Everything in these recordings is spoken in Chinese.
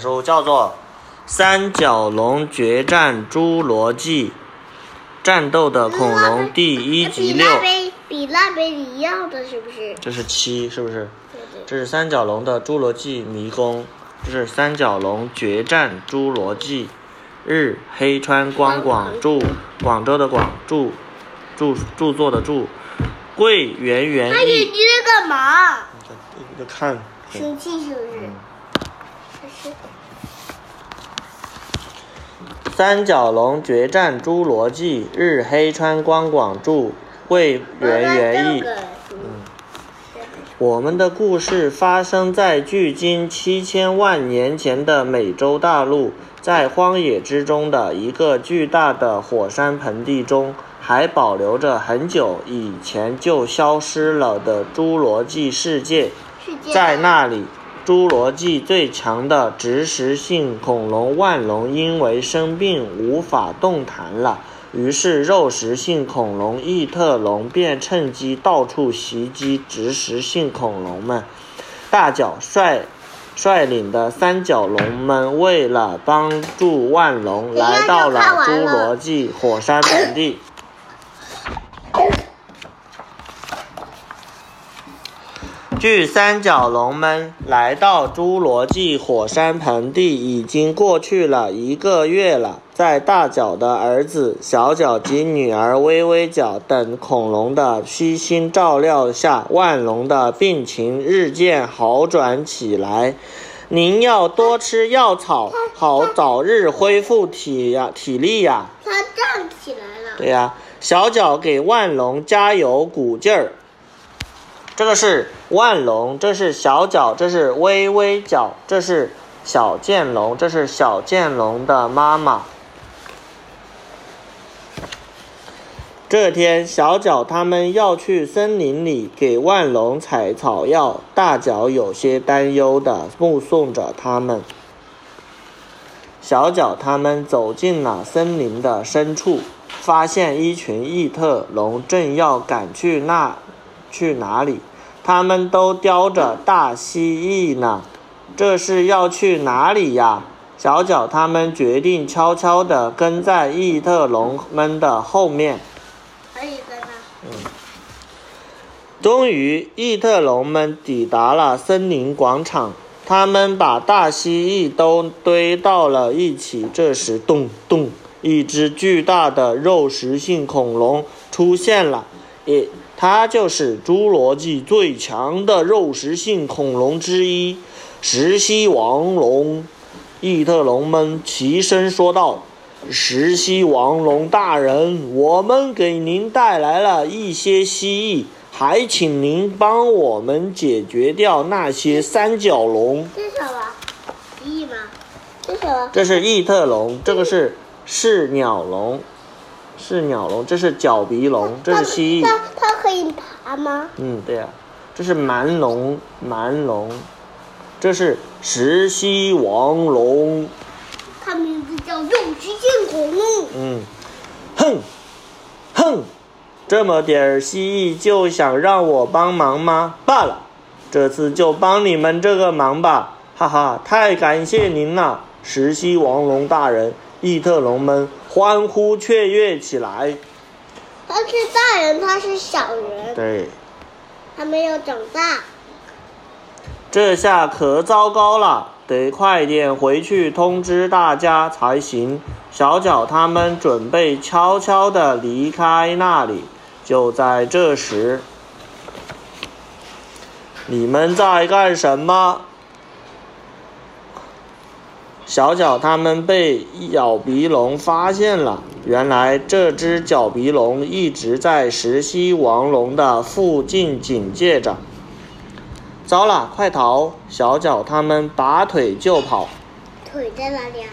书叫做《三角龙决战侏罗纪》，战斗的恐龙第一集六，比那边比那边你要的是不是？这是七，是不是？对对。这是三角龙的侏罗纪迷宫，这是三角龙决战侏罗纪。日黑川光广著，广州的广著，著著作的著，桂圆圆他眼译。睛在干嘛？一个看，生气是不是？嗯他是三角龙决战侏罗纪，日黑川光广著，桂圆圆译。这个我们的故事发生在距今七千万年前的美洲大陆，在荒野之中的一个巨大的火山盆地中，还保留着很久以前就消失了的侏罗纪。世界在那里，侏罗纪最强的植食性恐龙万龙因为生病无法动弹了，于是肉食性恐龙异特龙便趁机到处袭击植食性恐龙们。大脚率率领的三角龙们为了帮助万龙，来到了侏罗纪火山盆地。距三角龙们来到侏罗纪火山盆地已经过去了一个月了，在大脚的儿子小脚及女儿微微脚等恐龙的悉心照料下，万龙的病情日渐好转起来。您要多吃药草，好早日恢复体呀体力呀。他站起来了。对呀、小脚给万龙加油鼓劲儿。这个是万龙，这是小角，这是微微角，这是小剑龙，这是小剑龙的妈妈。这天，小角他们要去森林里给万龙采草药，大角有些担忧的目送着他们。小角他们走进了森林的深处，发现一群异特龙正要赶去那去哪里？他们都叼着大蜥蜴呢，这是要去哪里呀？小脚他们决定悄悄地跟在异特龙们的后面。可以跟他。终于，异特龙们抵达了森林广场。他们把大蜥蜴都堆到了一起。这时，咚咚，一只巨大的肉食性恐龙出现了。也，它就是侏罗纪最强的肉食性恐龙之一——石蜥王龙。异特龙们齐声说道：“石蜥王龙大人，我们给您带来了一些蜥蜴，还请您帮我们解决掉那些三角龙。这是什么？蜥蜴吗？这是什么？这是异特龙，这个是是鸟龙，是鸟龙，这是角鼻龙，这是蜥蜴。它它可以爬吗？嗯，对呀、这是蛮龙，蛮龙，这是石溪王龙。它名字叫肉食性恐龙。嗯，哼，哼，这么点儿蜥蜴就想让我帮忙吗？罢了，这次就帮你们这个忙吧，哈哈，太感谢您了，石溪王龙大人！异特龙们欢呼雀跃起来。他是大人，他是小人，对，还没有长大。这下可糟糕了，得快点回去通知大家才行。小脚他们准备悄悄地离开那里。就在这时，你们在干什么？小角他们被角鼻龙发现了。原来这只角鼻龙一直在石溪王龙的附近警戒着。糟了，快逃！小角他们拔腿就跑，腿在哪里啊？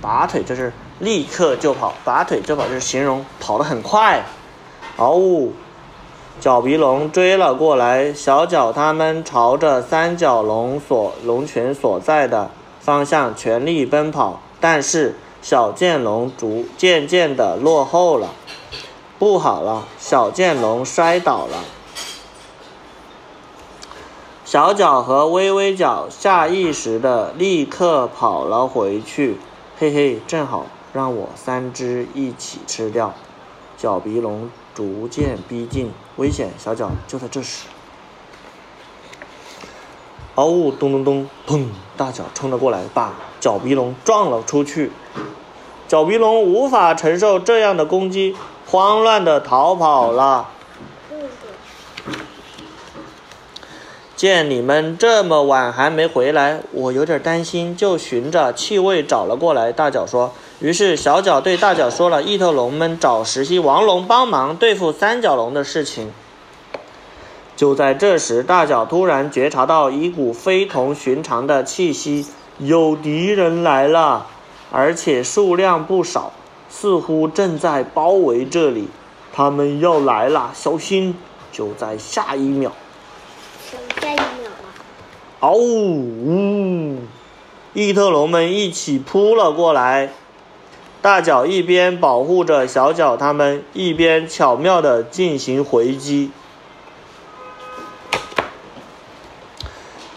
拔腿就是立刻就跑，拔腿就跑就是形容跑得很快。嗷呜！角鼻龙追了过来，小角他们朝着三角龙所龙群所在的方向全力奔跑，但是小剑龙逐渐渐的落后了。不好了，小剑龙摔倒了。小脚和微微脚下意识的立刻跑了回去。嘿嘿，正好让我三只一起吃掉。角鼻龙逐渐逼近，危险！小脚就在这时，嗷呜，咚咚咚，砰！大脚冲了过来，把角鼻龙撞了出去。角鼻龙无法承受这样的攻击，慌乱的逃跑了。见你们这么晚还没回来，我有点担心，就循着气味找了过来。大脚说。于是小脚对大脚说了异特龙们找石溪王龙帮忙对付三角龙的事情。就在这时，大脚突然觉察到一股非同寻常的气息，有敌人来了，而且数量不少，似乎正在包围这里。他们要来了，小心！就在下一秒。下一秒啊！嗷呜！异特龙们一起扑了过来。大脚一边保护着小脚他们，一边巧妙地进行回击。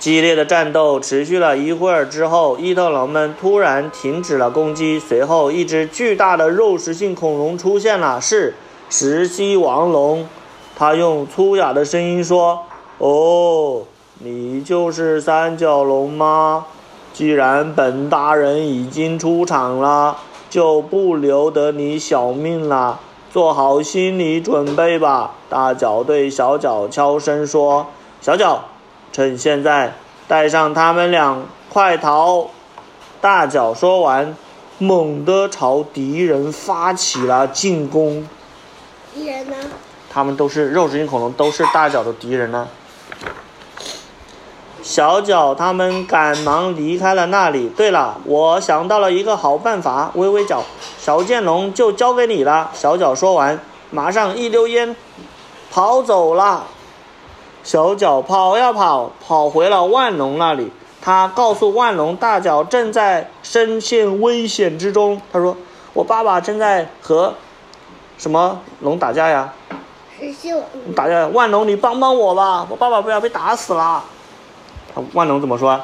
激烈的战斗持续了一会儿之后，异特龙们突然停止了攻击。随后，一只巨大的肉食性恐龙出现了，是石蜥王龙。他用粗哑的声音说：“哦，你就是三角龙吗？既然本大人已经出场了。”就不留得你小命了，做好心理准备吧。大脚对小脚悄声说：“小脚，趁现在带上他们俩，快逃！”大脚说完，猛地朝敌人发起了进攻。敌人呢？他们都是肉食性恐龙，都是大脚的敌人呢。小脚他们赶忙离开了那里。对了，我想到了一个好办法。微微脚，小剑龙就交给你了。小脚说完，马上一溜烟跑走了。小脚跑呀跑，跑回了万龙那里。他告诉万龙，大脚正在深陷危险之中。他说：“我爸爸正在和什么龙打架呀？”打架。万龙，你帮帮我吧，我爸爸不要被打死了。万龙怎么说？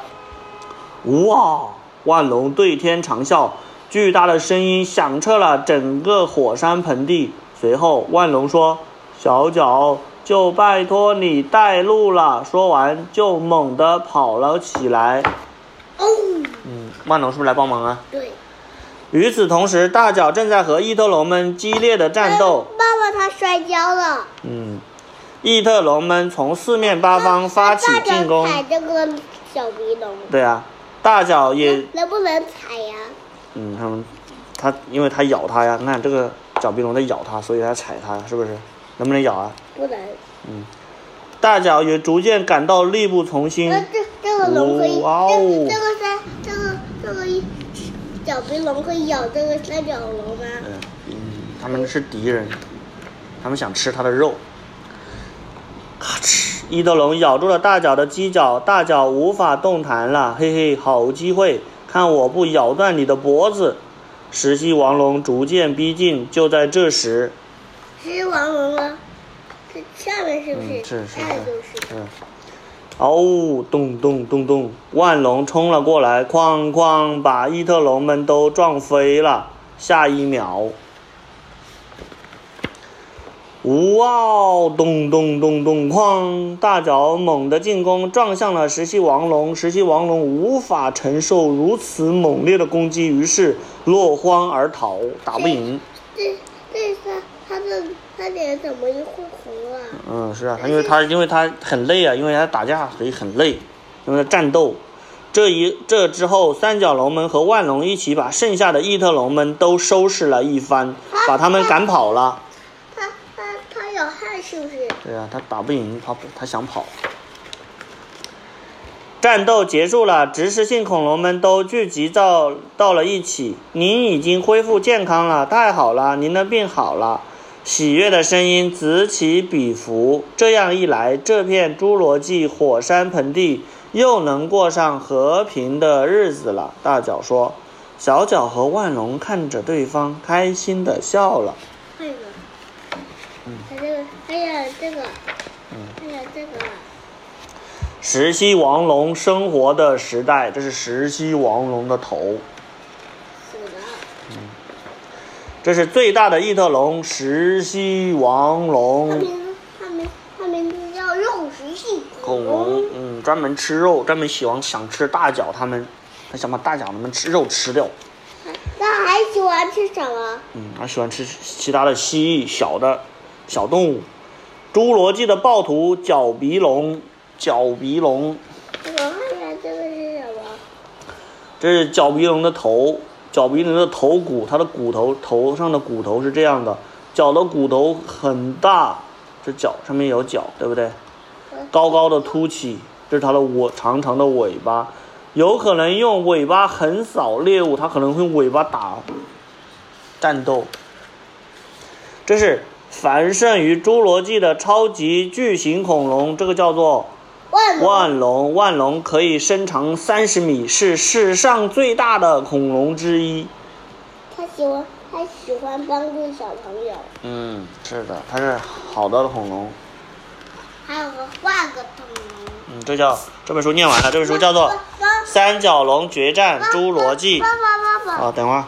哇！万龙对天长啸，巨大的声音响彻了整个火山盆地。随后，万龙说：“小脚，就拜托你带路了。”说完，就猛地跑了起来。哦。嗯，万龙是不是来帮忙啊？对。与此同时，大脚正在和异特龙们激烈的战斗。爸爸，他摔跤了。嗯。异特龙们从四面八方发起进攻。踩这个小鼻龙。对啊，大脚也。能不能踩呀？嗯，他们，他因为他咬他呀，你看这个小鼻龙在咬他，所以他踩它，是不是？能不能咬啊？不能。嗯，大脚也逐渐感到力不从心。这这个龙可以，这这个三这个这个一小鼻龙可以咬这个三角龙吗？嗯，他们是敌人，他们想吃它的肉。咔哧！异特龙咬住了大脚的犄角，大脚无法动弹了。嘿嘿，好机会，看我不咬断你的脖子！石溪王龙逐渐逼近，就在这时，石溪王龙呢？这下面是不是？是是是。是。哦，咚咚咚咚，万龙冲了过来，哐哐把异特龙们都撞飞了。下一秒。哇！咚咚咚咚哐！大脚猛地进攻，撞向了石溪王龙。石溪王龙无法承受如此猛烈的攻击，于是落荒而逃，打不赢。这这是他的他脸怎么一会红了？嗯，是啊，因为他因为他很累啊，因为他打架所以很累，因为战斗。这一这之后，三角龙们和万龙一起把剩下的异特龙们都收拾了一番，把他们赶跑了。他他他有汗是不是？对啊，他打不赢，他他想跑。战斗结束了，植食性恐龙们都聚集到到了一起。您已经恢复健康了，太好了，您的病好了。喜悦的声音此起彼伏。这样一来，这片侏罗纪火山盆地又能过上和平的日子了。大脚说。小脚和万龙看着对方，开心的笑了。嗯，还有这个，还有这个，嗯，还有这个。石溪王龙生活的时代，这是石溪王龙的头。这是最大的异特龙石蜥王它龙名它名它名字叫肉食性恐龙，嗯，专门吃肉，专门喜欢想吃大脚，它们，它想把大脚它们吃肉吃掉。那还喜欢吃什么？嗯，它喜欢吃其他的蜥蜴、小的小动物。侏罗纪的暴徒角鼻龙，角鼻龙，我看一下这个是什么？这是角鼻龙的头，角鼻龙的头骨，它的骨头头上的骨头是这样的，脚的骨头很大，这脚上面有角，对不对？高高的凸起，这是它的尾长长的尾巴，有可能用尾巴横扫猎物，它可能会用尾巴打战斗。这是繁盛于侏罗纪的超级巨型恐龙，这个叫做万龙万龙。万龙可以身长三十米，是世上最大的恐龙之一。它喜欢它喜欢帮助小朋友，嗯，是的，它是好的恐龙。还有个换个恐龙。嗯，这叫这本书念完了，这本书叫做《三角龙决战侏罗纪》爸爸爸爸。啊，等会儿。